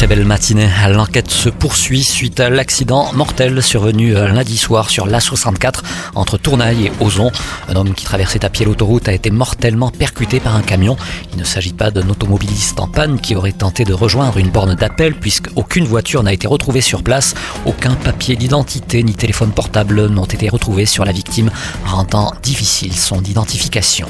Très belle matinée. L'enquête se poursuit suite à l'accident mortel survenu euh, lundi soir sur l'A64 entre Tournaille et Ozon. Un homme qui traversait à pied l'autoroute a été mortellement percuté par un camion. Il ne s'agit pas d'un automobiliste en panne qui aurait tenté de rejoindre une borne d'appel puisqu'aucune voiture n'a été retrouvée sur place. Aucun papier d'identité ni téléphone portable n'ont été retrouvés sur la victime, rendant difficile son identification.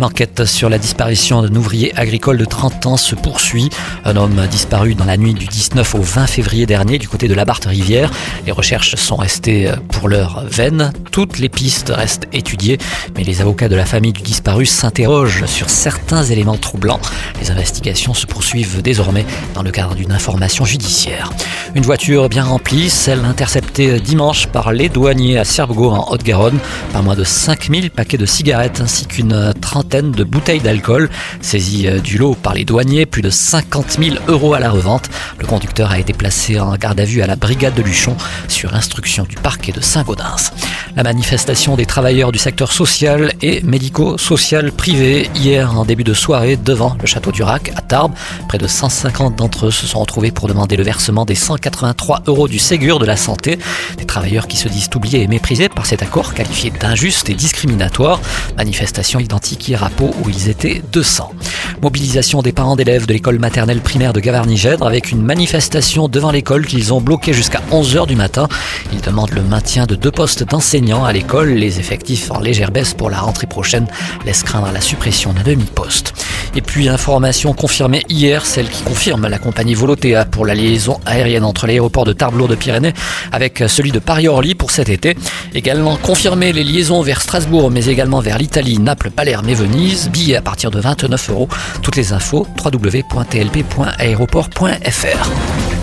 L'enquête sur la disparition d'un ouvrier agricole de 30 ans se poursuit. Un homme disparu dans la nuit du 19 au 20 février dernier du côté de la Barthe-Rivière. Les recherches sont restées euh, pour l'heure vaines. Toutes les pistes restent étudiées, mais les avocats de la famille du disparu s'interrogent sur certains éléments troublants. Les investigations se poursuivent désormais dans le cadre d'une information judiciaire. Une voiture bien remplie, celle interceptée dimanche par les douaniers à Cerbegot en Haute-Garonne, par moins de 5000 paquets de cigarettes ainsi qu'une trentaine de bouteilles d'alcool. Saisies euh, du lot par les douaniers, plus de 50 000 euros à la revente. Le conducteur a été placé en garde à vue à la brigade de Luchon sur instruction du parquet de Saint-Gaudens. La manifestation des travailleurs du secteur social et médico-social privé hier en début de soirée devant le château du Rac à Tarbes. Près de 150 d'entre eux se sont retrouvés pour demander le versement des 183 euros du Ségur de la santé. Des travailleurs qui se disent oubliés et méprisés par cet accord qualifié d'injuste et discriminatoire. Manifestation identique hier à Pau où ils étaient 200. Mobilisation des parents d'élèves de l'école maternelle primaire de Gavarnie-Gèdre avec une manifestation devant l'école qu'ils ont bloquée jusqu'à 11h du matin. Ils demandent le maintien de deux postes d'enseignants à l'école. Les effectifs en légère baisse pour la rentrée prochaine laissent craindre la suppression d'un demi-poste. Et puis information confirmée hier, celle qui confirme la compagnie Volotea pour la liaison aérienne entre l'aéroport de Tarbes de Pyrénées avec celui de Paris-Orly pour cet été. Également confirmé les liaisons vers Strasbourg mais également vers l'Italie, Naples, Palerme et Venise. Billets à partir de 29 euros. Toutes les infos www.tlp.aéroport.fr.